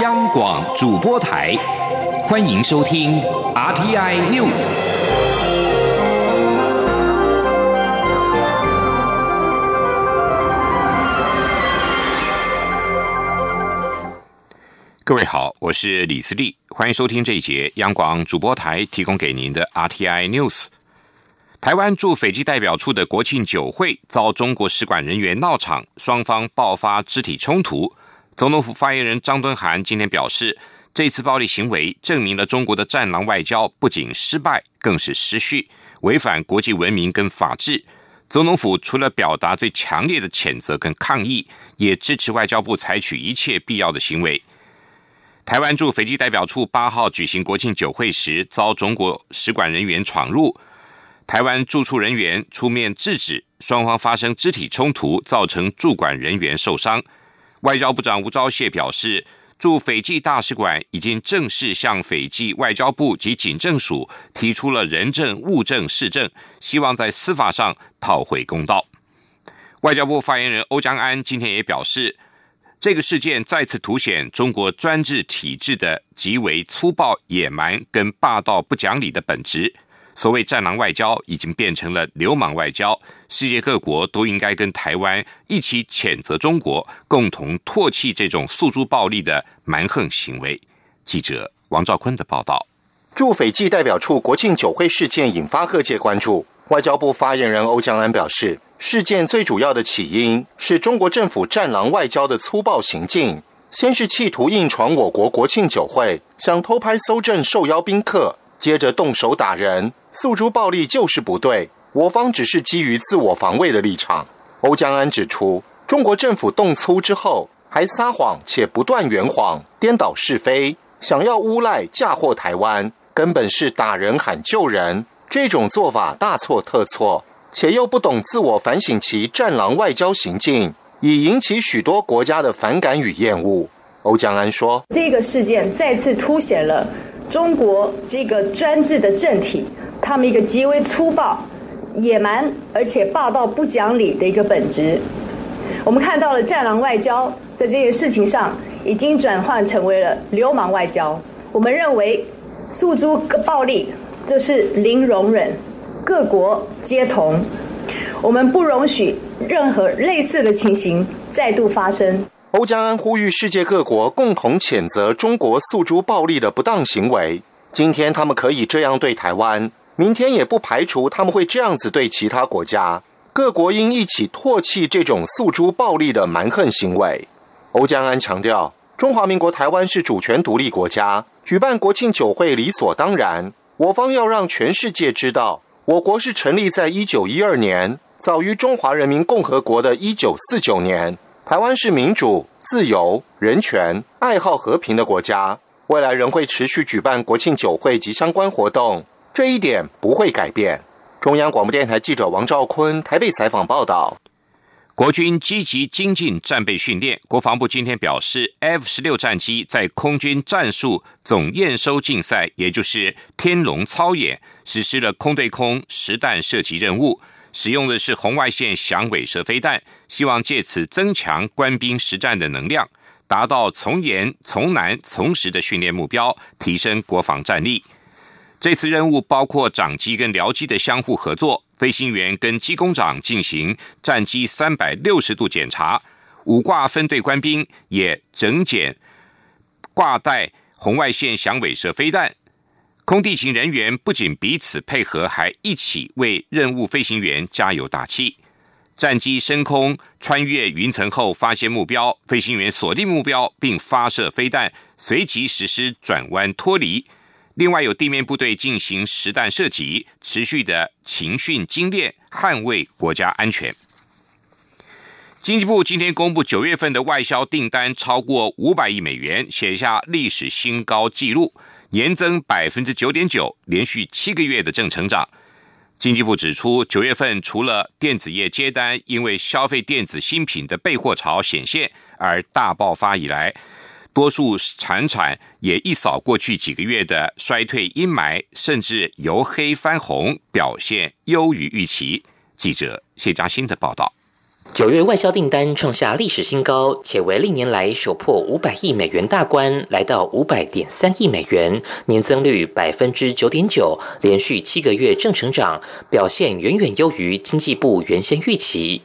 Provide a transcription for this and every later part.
央广主播台，欢迎收听 RTI News。各位好，我是李思利，欢迎收听这一节央广主播台提供给您的 RTI News。台湾驻斐济代表处的国庆酒会遭中国使馆人员闹场，双方爆发肢体冲突。总统府发言人张敦涵今天表示，这次暴力行为证明了中国的“战狼外交”不仅失败，更是失序，违反国际文明跟法治。总统府除了表达最强烈的谴责跟抗议，也支持外交部采取一切必要的行为。台湾驻斐济代表处八号举行国庆酒会时，遭中国使馆人员闯入。台湾驻处人员出面制止，双方发生肢体冲突，造成驻馆人员受伤。外交部长吴钊燮表示，驻斐济大使馆已经正式向斐济外交部及警政署提出了人证、物证、事证，希望在司法上讨回公道。外交部发言人欧江安今天也表示，这个事件再次凸显中国专制体制的极为粗暴、野蛮跟霸道不讲理的本质。所谓“战狼外交”已经变成了流氓外交，世界各国都应该跟台湾一起谴责中国，共同唾弃这种诉诸暴力的蛮横行为。记者王兆坤的报道。驻斐济代表处国庆酒会事件引发各界关注。外交部发言人欧江安表示，事件最主要的起因是中国政府“战狼外交”的粗暴行径，先是企图硬闯我国国庆酒会，想偷拍搜证受邀宾客，接着动手打人。诉诸暴力就是不对，我方只是基于自我防卫的立场。欧江安指出，中国政府动粗之后，还撒谎且不断圆谎、颠倒是非，想要诬赖嫁祸台湾，根本是打人喊救人。这种做法大错特错，且又不懂自我反省其战狼外交行径，已引起许多国家的反感与厌恶。欧江安说：“这个事件再次凸显了中国这个专制的政体。”他们一个极为粗暴、野蛮而且霸道不讲理的一个本质，我们看到了“战狼外交”在这件事情上已经转换成为了流氓外交。我们认为诉诸暴力这是零容忍，各国皆同，我们不容许任何类似的情形再度发生。欧江安呼吁世界各国共同谴责中国诉诸暴力的不当行为。今天他们可以这样对台湾。明天也不排除他们会这样子对其他国家，各国应一起唾弃这种诉诸暴力的蛮横行为。欧江安强调，中华民国台湾是主权独立国家，举办国庆酒会理所当然。我方要让全世界知道，我国是成立在一九一二年，早于中华人民共和国的一九四九年。台湾是民主、自由、人权、爱好和平的国家，未来仍会持续举办国庆酒会及相关活动。这一点不会改变。中央广播电台记者王兆坤台北采访报道：国军积极精进战备训练。国防部今天表示，F 十六战机在空军战术总验收竞赛，也就是天龙操演，实施了空对空实弹射击任务，使用的是红外线响尾蛇飞弹，希望借此增强官兵实战的能量，达到从严、从难、从实的训练目标，提升国防战力。这次任务包括长机跟僚机的相互合作，飞行员跟机工长进行战机三百六十度检查，五挂分队官兵也整检挂带红外线响尾蛇飞弹。空地勤人员不仅彼此配合，还一起为任务飞行员加油打气。战机升空穿越云层后，发现目标，飞行员锁定目标并发射飞弹，随即实施转弯脱离。另外，有地面部队进行实弹射击，持续的勤训精练，捍卫国家安全。经济部今天公布九月份的外销订单超过五百亿美元，写下历史新高纪录，年增百分之九点九，连续七个月的正成长。经济部指出，九月份除了电子业接单，因为消费电子新品的备货潮显现而大爆发以来。多数产产也一扫过去几个月的衰退阴霾，甚至由黑翻红，表现优于预期。记者谢嘉欣的报道。九月外销订单创下历史新高，且为历年来首破五百亿美元大关，来到五百点三亿美元，年增率百分之九点九，连续七个月正成长，表现远远优于经济部原先预期。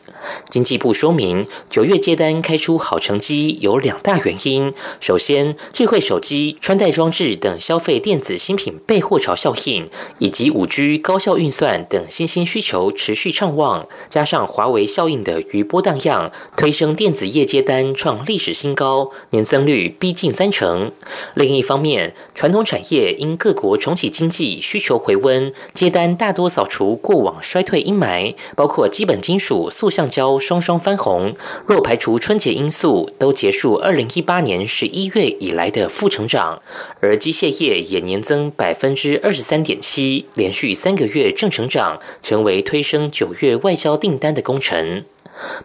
经济部说明，九月接单开出好成绩有两大原因。首先，智慧手机、穿戴装置等消费电子新品备货潮效应，以及五 G 高效运算等新兴需求持续畅旺，加上华为效应的余波荡漾，推升电子业接单创历史新高，年增率逼近三成。另一方面，传统产业因各国重启经济需求回温，接单大多扫除过往衰退阴霾，包括基本金属、塑橡。胶双双翻红，若排除春节因素，都结束二零一八年十一月以来的负成长。而机械业也年增百分之二十三点七，连续三个月正成长，成为推升九月外销订单的功臣。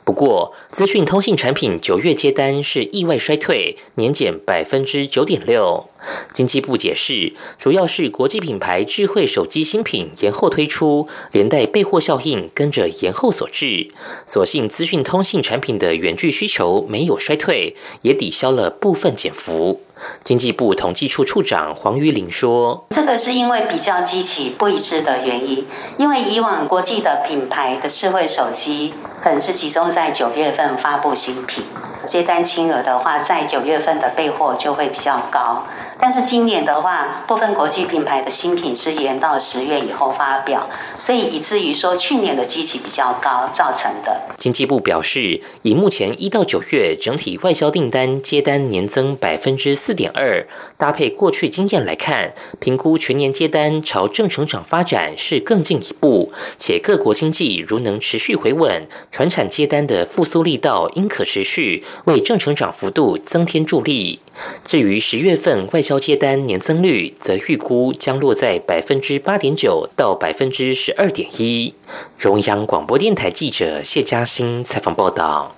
不过，资讯通信产品九月接单是意外衰退，年减百分之九点六。经济部解释，主要是国际品牌智慧手机新品延后推出，连带备货效应跟着延后所致。所幸资讯通信产品的远距需求没有衰退，也抵消了部分减幅。经济部统计处处长黄玉玲说：“这个是因为比较机器不一致的原因，因为以往国际的品牌的智慧手机可能是集中在九月份发布新品，接单金额的话，在九月份的备货就会比较高。但是今年的话，部分国际品牌的新品是延到十月以后发表，所以以至于说去年的机器比较高造成的。”经济部表示，以目前一到九月整体外销订单接单年增百分之四。点二，搭配过去经验来看，评估全年接单朝正成长发展是更进一步，且各国经济如能持续回稳，船产接单的复苏力道应可持续，为正成长幅度增添助力。至于十月份外销接单年增率，则预估将落在百分之八点九到百分之十二点一。中央广播电台记者谢嘉欣采访报道。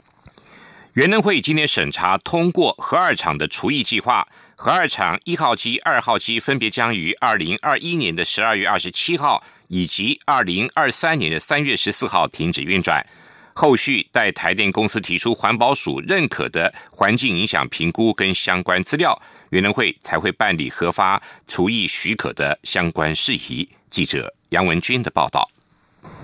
原能会今天审查通过核二厂的除役计划，核二厂一号机、二号机分别将于二零二一年的十二月二十七号以及二零二三年的三月十四号停止运转。后续待台电公司提出环保署认可的环境影响评估跟相关资料，原能会才会办理核发除役许可的相关事宜。记者杨文军的报道。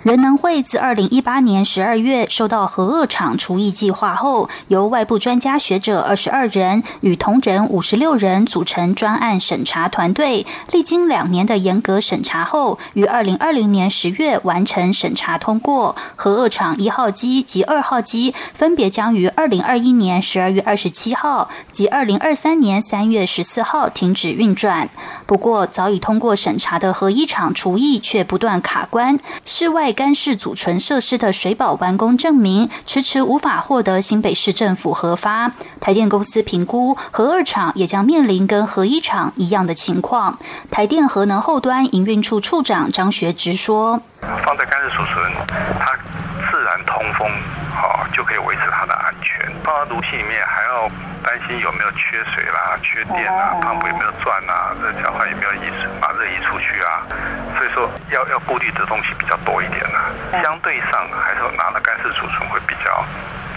人能会自二零一八年十二月收到核二厂除役计划后，由外部专家学者二十二人与同仁五十六人组成专案审查团队，历经两年的严格审查后，于二零二零年十月完成审查通过。核二厂一号机及二号机分别将于二零二一年十二月二十七号及二零二三年三月十四号停止运转。不过，早已通过审查的核一厂除役却不断卡关，室外。干式储存设施的水保完工证明迟迟无法获得新北市政府核发，台电公司评估核二厂也将面临跟核一厂一样的情况。台电核能后端营运处处长张学直说：“放在干式储存，它自然通风，好就可以维持它的安全。放到炉气里面，要担心有没有缺水啦、缺电啊、泵有没有转啊、热交换有没有移把热移出去啊。”所以说，要要顾虑的东西比较多一点啊，相对上还是拿了干式储存会比较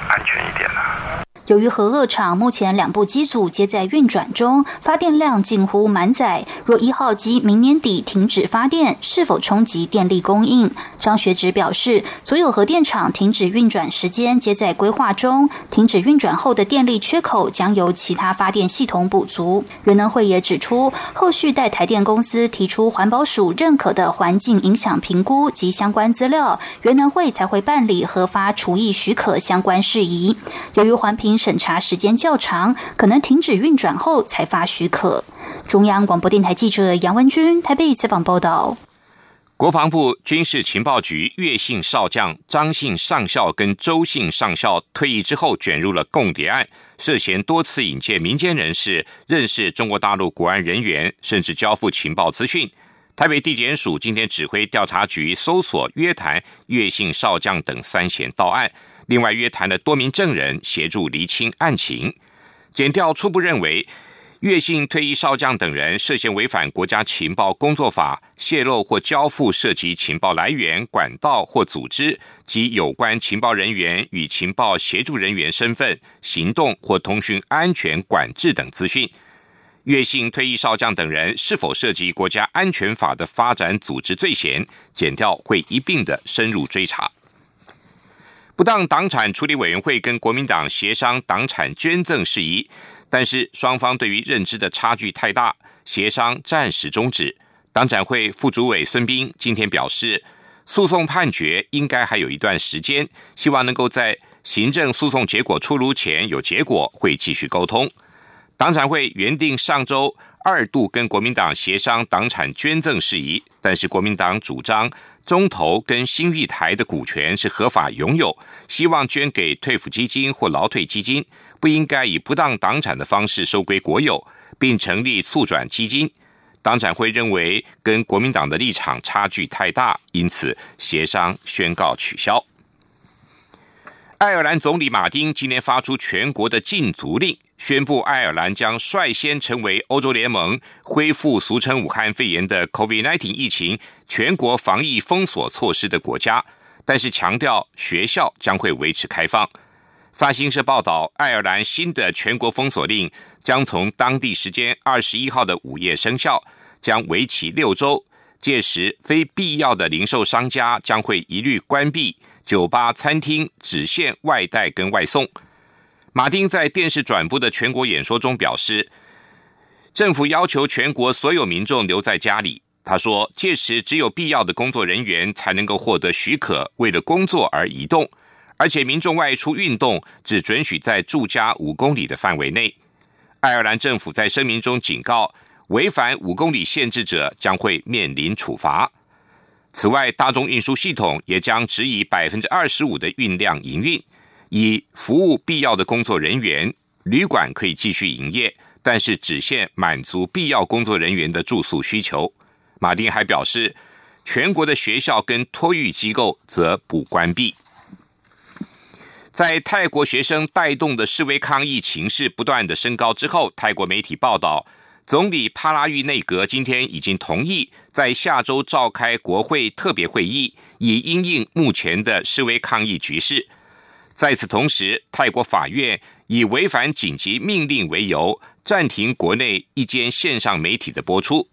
安全一点呢。由于核二厂目前两部机组皆在运转中，发电量近乎满载。若一号机明年底停止发电，是否冲击电力供应？张学直表示，所有核电厂停止运转时间皆在规划中，停止运转后的电力缺口将由其他发电系统补足。原能会也指出，后续待台电公司提出环保署认可的环境影响评估及相关资料，原能会才会办理核发除役许可相关事宜。由于环评。审查时间较长，可能停止运转后才发许可。中央广播电台记者杨文君台北采访报道。国防部军事情报局岳姓少将张姓上校跟周姓上校退役之后，卷入了共谍案，涉嫌多次引荐民间人士认识中国大陆国安人员，甚至交付情报资讯。台北地检署今天指挥调查局搜索约谈岳姓少将等三嫌到案。另外约谈了多名证人协助厘清案情，检调初步认为，岳姓退役少将等人涉嫌违反国家情报工作法，泄露或交付涉及情报来源、管道或组织及有关情报人员与情报协助人员身份、行动或通讯安全管制等资讯。岳姓退役少将等人是否涉及国家安全法的发展组织罪嫌，检调会一并的深入追查。不当党产处理委员会跟国民党协商党产捐赠事宜。但是双方对于认知的差距太大，协商暂时终止。党展会副主委孙斌今天表示，诉讼判决应该还有一段时间，希望能够在行政诉讼结果出炉前有结果，会继续沟通。党产会原定上周二度跟国民党协商党产捐赠事宜，但是国民党主张中投跟新玉台的股权是合法拥有，希望捐给退抚基金或劳退基金。不应该以不当党产的方式收归国有，并成立促转基金。党产会认为跟国民党的立场差距太大，因此协商宣告取消。爱尔兰总理马丁今天发出全国的禁足令，宣布爱尔兰将率先成为欧洲联盟恢复俗称武汉肺炎的 COVID-19 疫情全国防疫封锁措施的国家，但是强调学校将会维持开放。法新社报道，爱尔兰新的全国封锁令将从当地时间二十一号的午夜生效，将为期六周。届时，非必要的零售商家将会一律关闭，酒吧、餐厅只限外带跟外送。马丁在电视转播的全国演说中表示，政府要求全国所有民众留在家里。他说，届时只有必要的工作人员才能够获得许可，为了工作而移动。而且民众外出运动只准许在住家五公里的范围内。爱尔兰政府在声明中警告，违反五公里限制者将会面临处罚。此外，大众运输系统也将只以百分之二十五的运量营运，以服务必要的工作人员。旅馆可以继续营业，但是只限满足必要工作人员的住宿需求。马丁还表示，全国的学校跟托育机构则不关闭。在泰国学生带动的示威抗议情势不断的升高之后，泰国媒体报道，总理帕拉育内阁今天已经同意在下周召开国会特别会议，以因应目前的示威抗议局势。在此同时，泰国法院以违反紧急命令为由，暂停国内一间线上媒体的播出。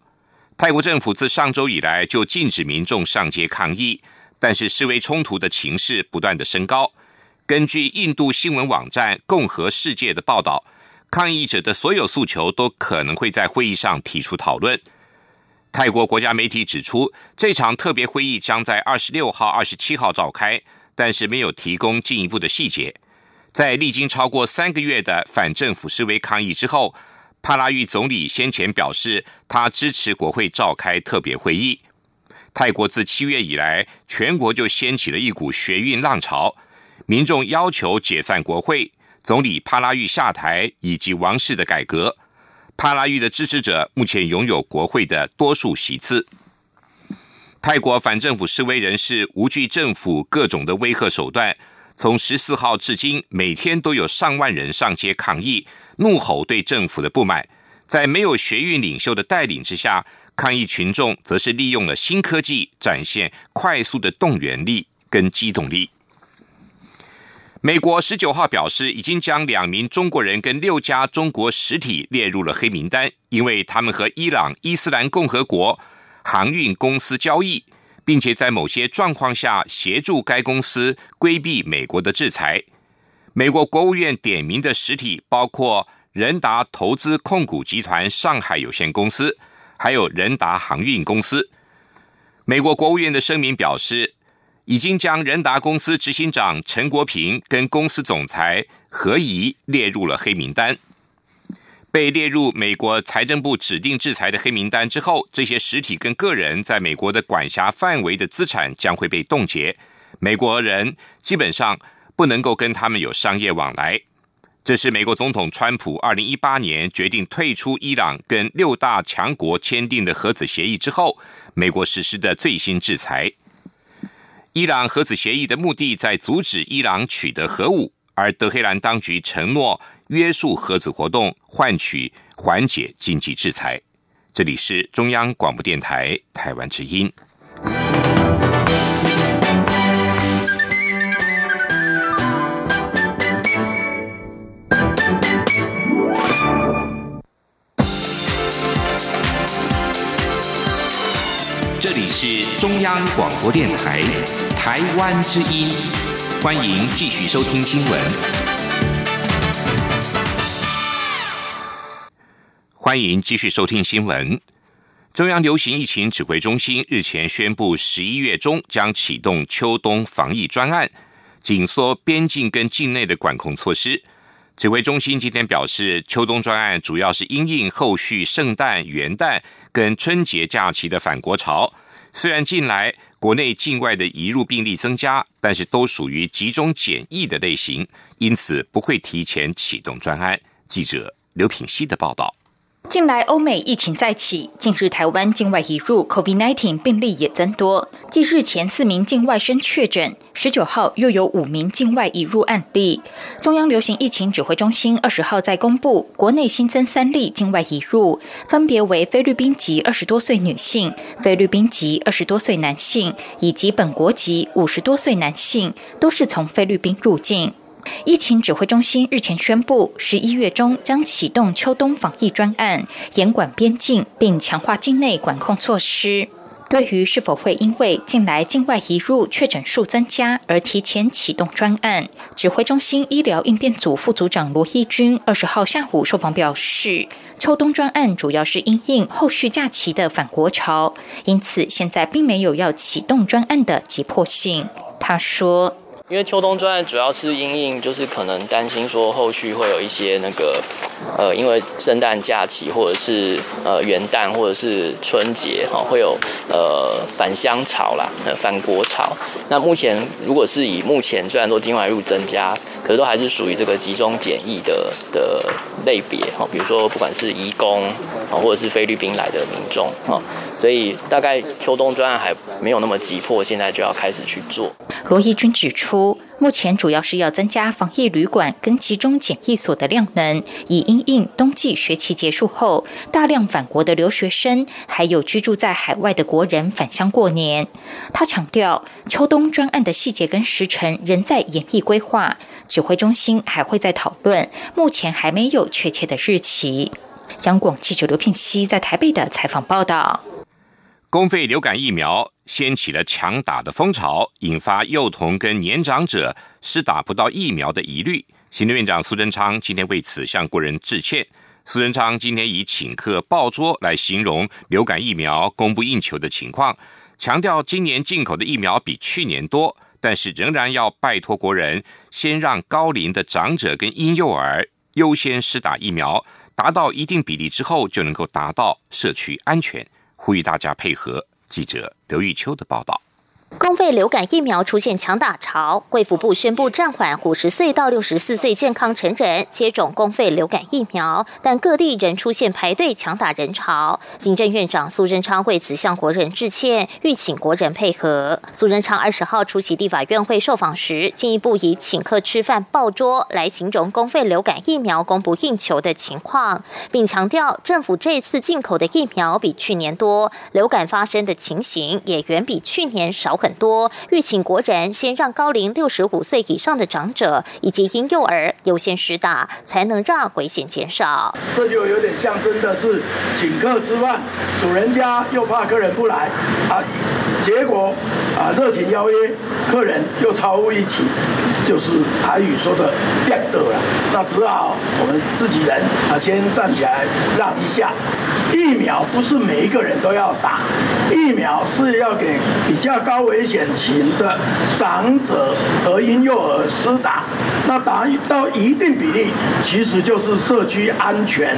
泰国政府自上周以来就禁止民众上街抗议，但是示威冲突的情势不断的升高。根据印度新闻网站《共和世界》的报道，抗议者的所有诉求都可能会在会议上提出讨论。泰国国家媒体指出，这场特别会议将在二十六号、二十七号召开，但是没有提供进一步的细节。在历经超过三个月的反政府示威抗议之后，帕拉育总理先前表示，他支持国会召开特别会议。泰国自七月以来，全国就掀起了一股学运浪潮。民众要求解散国会、总理帕拉育下台以及王室的改革。帕拉育的支持者目前拥有国会的多数席次。泰国反政府示威人士无惧政府各种的威吓手段，从十四号至今，每天都有上万人上街抗议，怒吼对政府的不满。在没有学运领袖的带领之下，抗议群众则是利用了新科技，展现快速的动员力跟机动力。美国十九号表示，已经将两名中国人跟六家中国实体列入了黑名单，因为他们和伊朗伊斯兰共和国航运公司交易，并且在某些状况下协助该公司规避美国的制裁。美国国务院点名的实体包括仁达投资控股集团上海有限公司，还有仁达航运公司。美国国务院的声明表示。已经将仁达公司执行长陈国平跟公司总裁何怡列入了黑名单。被列入美国财政部指定制裁的黑名单之后，这些实体跟个人在美国的管辖范围的资产将会被冻结，美国人基本上不能够跟他们有商业往来。这是美国总统川普二零一八年决定退出伊朗跟六大强国签订的核子协议之后，美国实施的最新制裁。伊朗核子协议的目的在阻止伊朗取得核武，而德黑兰当局承诺约束核子活动，换取缓解经济制裁。这里是中央广播电台台湾之音。这里是中央广播电台台湾之音，欢迎继续收听新闻。欢迎继续收听新闻。中央流行疫情指挥中心日前宣布，十一月中将启动秋冬防疫专案，紧缩边境跟境内的管控措施。指挥中心今天表示，秋冬专案主要是因应后续圣诞、元旦跟春节假期的返国潮。虽然近来国内境外的移入病例增加，但是都属于集中检疫的类型，因此不会提前启动专案。记者刘品希的报道。近来欧美疫情再起，近日台湾境外移入 COVID-19 病例也增多。继日前四名境外生确诊，十九号又有五名境外移入案例。中央流行疫情指挥中心二十号在公布，国内新增三例境外移入，分别为菲律宾籍二十多岁女性、菲律宾籍二十多岁男性以及本国籍五十多岁男性，都是从菲律宾入境。疫情指挥中心日前宣布，十一月中将启动秋冬防疫专案，严管边境，并强化境内管控措施。对于是否会因为近来境外移入确诊数增加而提前启动专案，指挥中心医疗应变组副组长罗义军二十号下午受访表示，秋冬专案主要是因应后续假期的返国潮，因此现在并没有要启动专案的急迫性。他说。因为秋冬专案主要是因应，就是可能担心说后续会有一些那个，呃，因为圣诞假期或者是呃元旦或者是春节哈，会有呃返乡潮啦，呃返国潮。那目前如果是以目前虽然说境外入增加，可是都还是属于这个集中检疫的的类别哈，比如说不管是移工啊，或者是菲律宾来的民众哈，所以大概秋冬专案还没有那么急迫，现在就要开始去做。罗义军指出，目前主要是要增加防疫旅馆跟集中检疫所的量能，以因应冬季学期结束后大量返国的留学生，还有居住在海外的国人返乡过年。他强调，秋冬专案的细节跟时程仍在演绎规划，指挥中心还会再讨论，目前还没有确切的日期。央广记者刘品熙在台北的采访报道。公费流感疫苗掀起了强打的风潮，引发幼童跟年长者施打不到疫苗的疑虑。行政院长苏贞昌今天为此向国人致歉。苏贞昌今天以请客爆桌来形容流感疫苗供不应求的情况，强调今年进口的疫苗比去年多，但是仍然要拜托国人先让高龄的长者跟婴幼儿优先施打疫苗，达到一定比例之后，就能够达到社区安全。呼吁大家配合。记者刘玉秋的报道。公费流感疫苗出现强打潮，贵府部宣布暂缓五十岁到六十四岁健康成人接种公费流感疫苗，但各地仍出现排队抢打人潮。行政院长苏贞昌为此向国人致歉，欲请国人配合。苏贞昌二十号出席立法院会受访时，进一步以请客吃饭爆桌来形容公费流感疫苗供不应求的情况，并强调政府这次进口的疫苗比去年多，流感发生的情形也远比去年少。很多，欲请国人先让高龄六十五岁以上的长者以及婴幼儿优先施打，才能让危险减少。这就有点像真的是请客吃饭，主人家又怕客人不来啊，结果啊热情邀约，客人又超乎预期，就是台语说的“变得了”，那只好我们自己人啊先站起来让一下。疫苗不是每一个人都要打，疫苗是要给比较高。危险群的长者和婴幼儿施打，那达到一定比例，其实就是社区安全。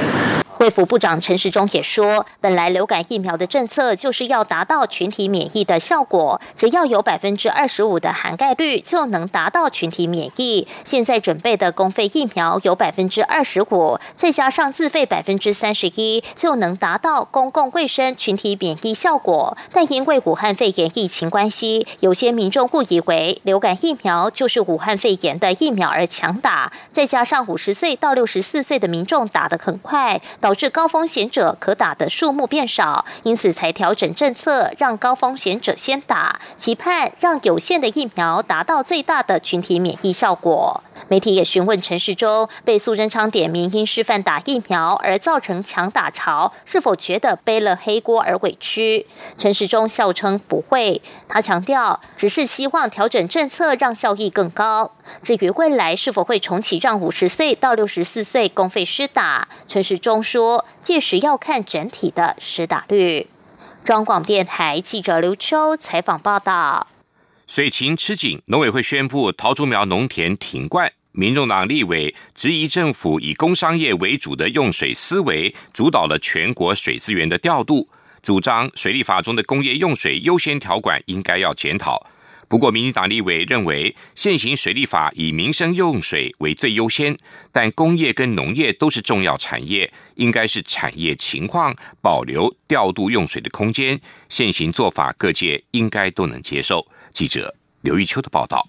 卫福部长陈时中也说，本来流感疫苗的政策就是要达到群体免疫的效果，只要有百分之二十五的涵盖率就能达到群体免疫。现在准备的公费疫苗有百分之二十五，再加上自费百分之三十一，就能达到公共卫生群体免疫效果。但因为武汉肺炎疫情关系，有些民众误以为流感疫苗就是武汉肺炎的疫苗而强打，再加上五十岁到六十四岁的民众打得很快，导导致高风险者可打的数目变少，因此才调整政策，让高风险者先打，期盼让有限的疫苗达到最大的群体免疫效果。媒体也询问陈时中，被苏贞昌点名因示范打疫苗而造成强打潮，是否觉得背了黑锅而委屈？陈时中笑称不会，他强调只是希望调整政策，让效益更高。至于未来是否会重启让五十岁到六十四岁公费施打，陈时中说，说届时要看整体的施打率。中广电台记者刘秋采访报道。水情吃紧，农委会宣布桃竹苗农田停灌。民众党立委质疑政府以工商业为主的用水思维，主导了全国水资源的调度，主张水利法中的工业用水优先条款应该要检讨。不过，民进党立委认为现行水利法以民生用水为最优先，但工业跟农业都是重要产业，应该是产业情况保留调度用水的空间。现行做法各界应该都能接受。记者刘玉秋的报道。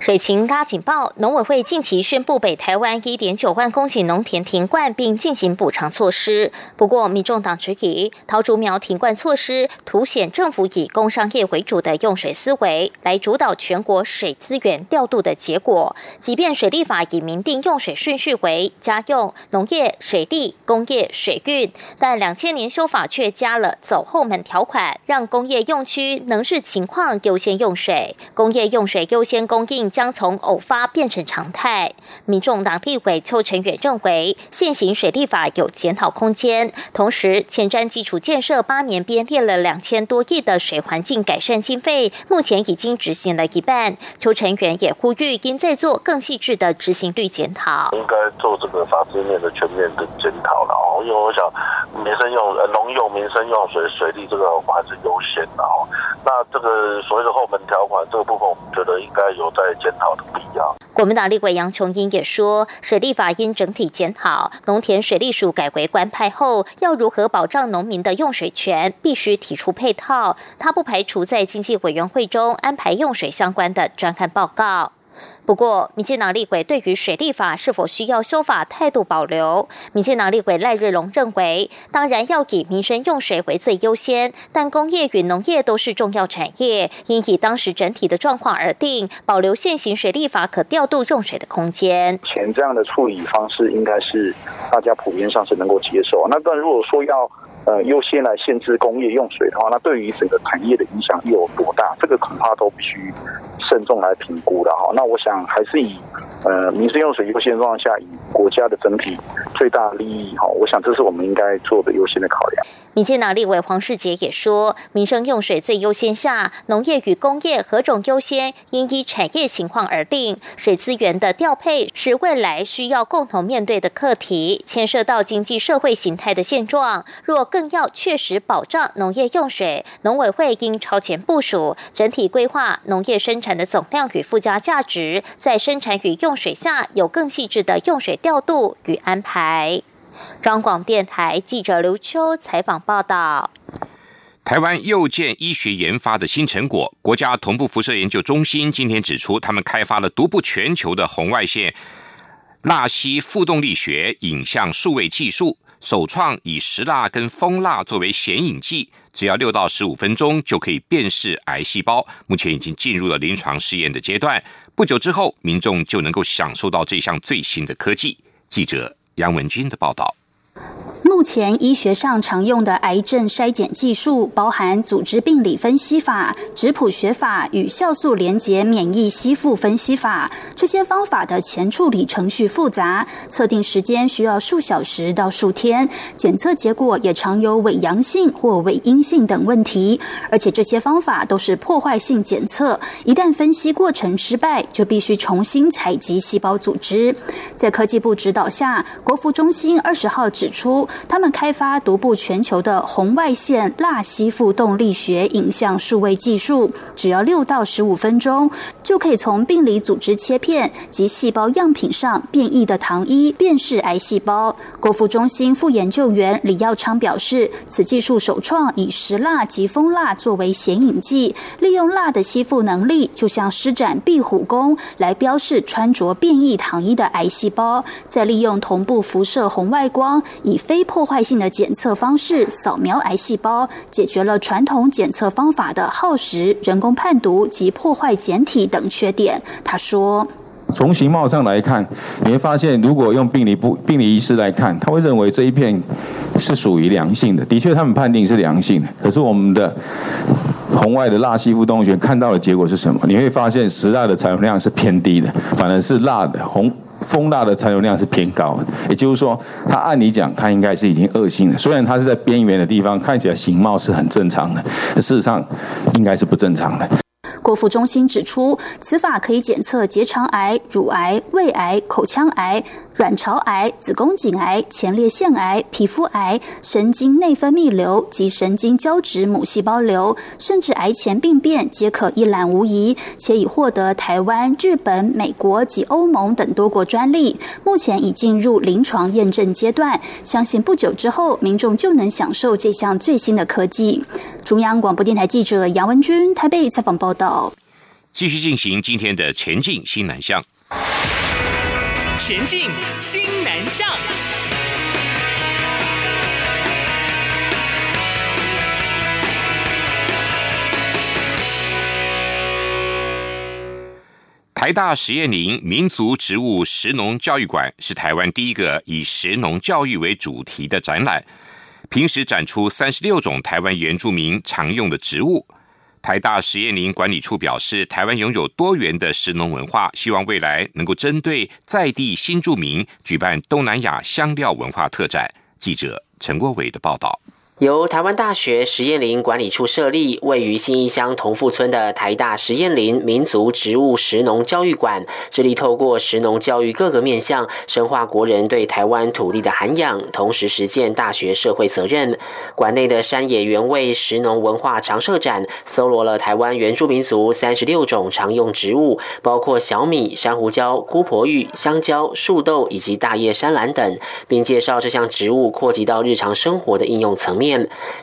水情拉警报，农委会近期宣布北台湾一点九万公顷农田停灌，并进行补偿措施。不过，民众党质疑桃竹苗停灌措施凸显政府以工商业为主的用水思维来主导全国水资源调度的结果。即便水利法以明定用水顺序为家用、农业、水利、工业、水运，但两千年修法却加了走后门条款，让工业用区能视情况优先用水，工业用水优先供应。并将从偶发变成常态。民众党立委邱成远认为，现行水利法有检讨空间。同时，前瞻基础建设八年编列了两千多亿的水环境改善经费，目前已经执行了一半。邱成远也呼吁，应再做更细致的执行率检讨。应该做这个法制面的全面的检讨了哦，因为我想民生用呃农用、民生用水、水利这个我们还是优先的哦。那这个所谓的后门条款这个部分，我们觉得应该有在检讨的必要。国民党立委杨琼英也说，水利法应整体检讨，农田水利署改为官派后，要如何保障农民的用水权，必须提出配套。他不排除在经济委员会中安排用水相关的专案报告。不过，民进党立委对于水利法是否需要修法态度保留。民进党立委赖瑞龙认为，当然要以民生用水为最优先，但工业与农业都是重要产业，应以当时整体的状况而定，保留现行水利法可调度用水的空间。前这样的处理方式，应该是大家普遍上是能够接受。那但如果说要呃优先来限制工业用水的话，那对于整个产业的影响又有多大？这个恐怕都必须。慎重来评估的哈，那我想还是以呃民生用水优先状况下，以国家的整体最大利益哈，我想这是我们应该做的优先的考量。民进党立委黄世杰也说，民生用水最优先下，农业与工业何种优先，应依产业情况而定。水资源的调配是未来需要共同面对的课题，牵涉到经济社会形态的现状。若更要确实保障农业用水，农委会应超前部署，整体规划农业生产的总量与附加价值，在生产与用用水下有更细致的用水调度与安排。中广电台记者刘秋采访报道：台湾又建医学研发的新成果，国家同步辐射研究中心今天指出，他们开发了独步全球的红外线蜡吸负动力学影像数位技术，首创以石蜡跟蜂蜡作为显影剂，只要六到十五分钟就可以辨识癌细胞。目前已经进入了临床试验的阶段，不久之后，民众就能够享受到这项最新的科技。记者。杨文军的报道。目前医学上常用的癌症筛检技术，包含组织病理分析法、质谱学法与酵素连结免疫吸附分析法。这些方法的前处理程序复杂，测定时间需要数小时到数天，检测结果也常有伪阳性或伪阴性等问题。而且这些方法都是破坏性检测，一旦分析过程失败，就必须重新采集细胞组织。在科技部指导下，国服中心二十号指出。他们开发独步全球的红外线蜡吸附动力学影像数位技术，只要六到十五分钟，就可以从病理组织切片及细胞样品上变异的糖衣辨识癌细胞。国服中心副研究员李耀昌表示，此技术首创以石蜡及蜂蜡作为显影剂，利用蜡的吸附能力，就像施展壁虎功来标示穿着变异糖衣的癌细胞，再利用同步辐射红外光以非非破坏性的检测方式扫描癌细胞，解决了传统检测方法的耗时、人工判读及破坏简体等缺点。他说。从形貌上来看，你会发现，如果用病理部病理医师来看，他会认为这一片是属于良性的。的确，他们判定是良性的。可是我们的红外的蜡吸附动物学看到的结果是什么？你会发现，石蜡的残留量是偏低的，反而是蜡的红蜂蜡的残留量是偏高的。也就是说，它按理讲，它应该是已经恶性的。虽然它是在边缘的地方，看起来形貌是很正常的，事实上应该是不正常的。国府中心指出，此法可以检测结肠癌、乳癌、胃癌、口腔癌、卵巢癌、子宫颈癌、前列腺癌、皮肤癌、神经内分泌瘤及神经胶质母细胞瘤，甚至癌前病变皆可一览无遗，且已获得台湾、日本、美国及欧盟等多国专利，目前已进入临床验证阶段。相信不久之后，民众就能享受这项最新的科技。中央广播电台记者杨文君台北采访报道。继续进行今天的前进新南向。前进新南向。台大实验林民族植物食农教育馆是台湾第一个以食农教育为主题的展览。平时展出三十六种台湾原住民常用的植物。台大实验林管理处表示，台湾拥有多元的食农文化，希望未来能够针对在地新住民举办东南亚香料文化特展。记者陈国伟的报道。由台湾大学实验林管理处设立，位于新义乡同富村的台大实验林民族植物食农教育馆，致力透过食农教育各个面向，深化国人对台湾土地的涵养，同时实现大学社会责任。馆内的山野原味食农文化常设展，搜罗了台湾原住民族三十六种常用植物，包括小米、珊瑚礁、姑婆芋、香蕉、树豆以及大叶山兰等，并介绍这项植物扩及到日常生活的应用层面。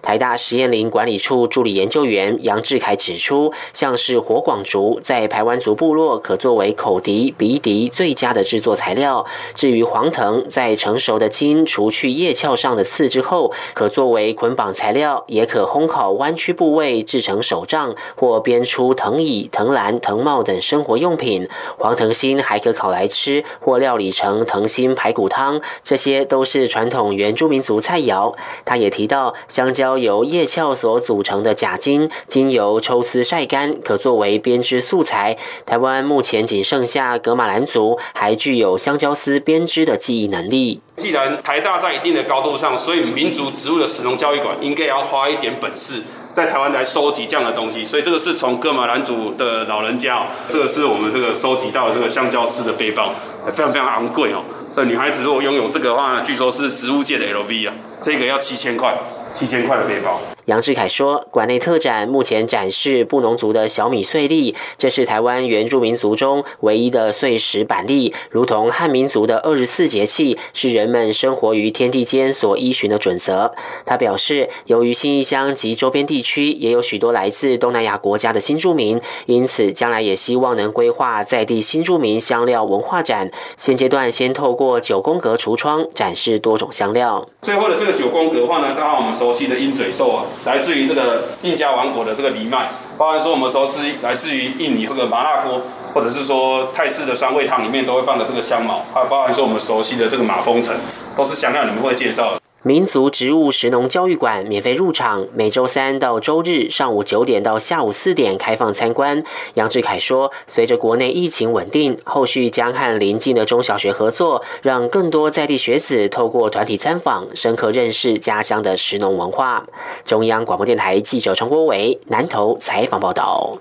台大实验林管理处助理研究员杨志凯指出，像是火广竹，在排湾族部落可作为口笛、鼻笛最佳的制作材料。至于黄藤，在成熟的茎除去叶鞘上的刺之后，可作为捆绑材料，也可烘烤弯曲部位制成手杖，或编出藤椅、藤篮、藤帽等生活用品。黄藤心还可烤来吃，或料理成藤心排骨汤，这些都是传统原住民族菜肴。他也提到。香蕉由叶鞘所组成的假茎，经由抽丝晒干，可作为编织素材。台湾目前仅剩下格马兰族还具有香蕉丝编织的记忆能力。既然台大在一定的高度上，所以民族植物的使用教育馆应该要花一点本事，在台湾来收集这样的东西。所以这个是从哥马兰族的老人家，这个是我们这个收集到的这个橡胶丝的背包，非常非常昂贵哦。这女孩子如果拥有这个的话，据说是植物界的 LV 啊，这个要七千块。七千块的背包。杨志凯说，馆内特展目前展示布农族的小米碎粒，这是台湾原住民族中唯一的碎石板粒，如同汉民族的二十四节气，是人们生活于天地间所依循的准则。他表示，由于新义乡及周边地区也有许多来自东南亚国家的新住民，因此将来也希望能规划在地新住民香料文化展。现阶段先透过九宫格橱窗展示多种香料。最后的这个九宫格的话呢，刚好我们熟悉的鹰嘴豆啊。来自于这个印加王国的这个藜麦，包含说我们说是来自于印尼这个麻辣锅，或者是说泰式的酸味汤里面都会放的这个香茅，还有包含说我们熟悉的这个马蜂橙，都是香料你们会介绍的。民族植物食农教育馆免费入场，每周三到周日上午九点到下午四点开放参观。杨志凯说，随着国内疫情稳定，后续将和邻近的中小学合作，让更多在地学子透过团体参访，深刻认识家乡的食农文化。中央广播电台记者陈国伟南投采访报道。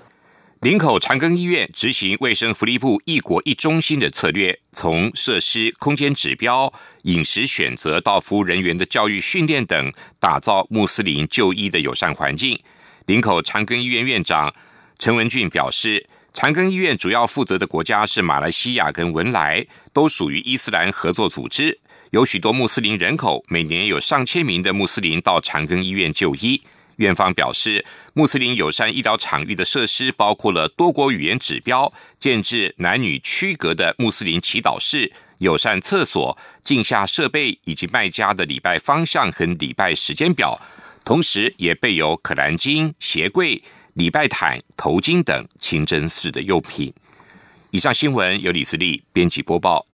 林口长庚医院执行卫生福利部“一国一中心”的策略，从设施、空间指标、饮食选择到服务人员的教育训练等，打造穆斯林就医的友善环境。林口长庚医院院长陈文俊表示，长庚医院主要负责的国家是马来西亚跟文莱，都属于伊斯兰合作组织，有许多穆斯林人口，每年有上千名的穆斯林到长庚医院就医。院方表示，穆斯林友善医疗场域的设施包括了多国语言指标、建制男女区隔的穆斯林祈祷室、友善厕所、镜下设备以及卖家的礼拜方向和礼拜时间表，同时也备有可兰经、鞋柜、礼拜毯、头巾等清真寺的用品。以上新闻由李思利编辑播报。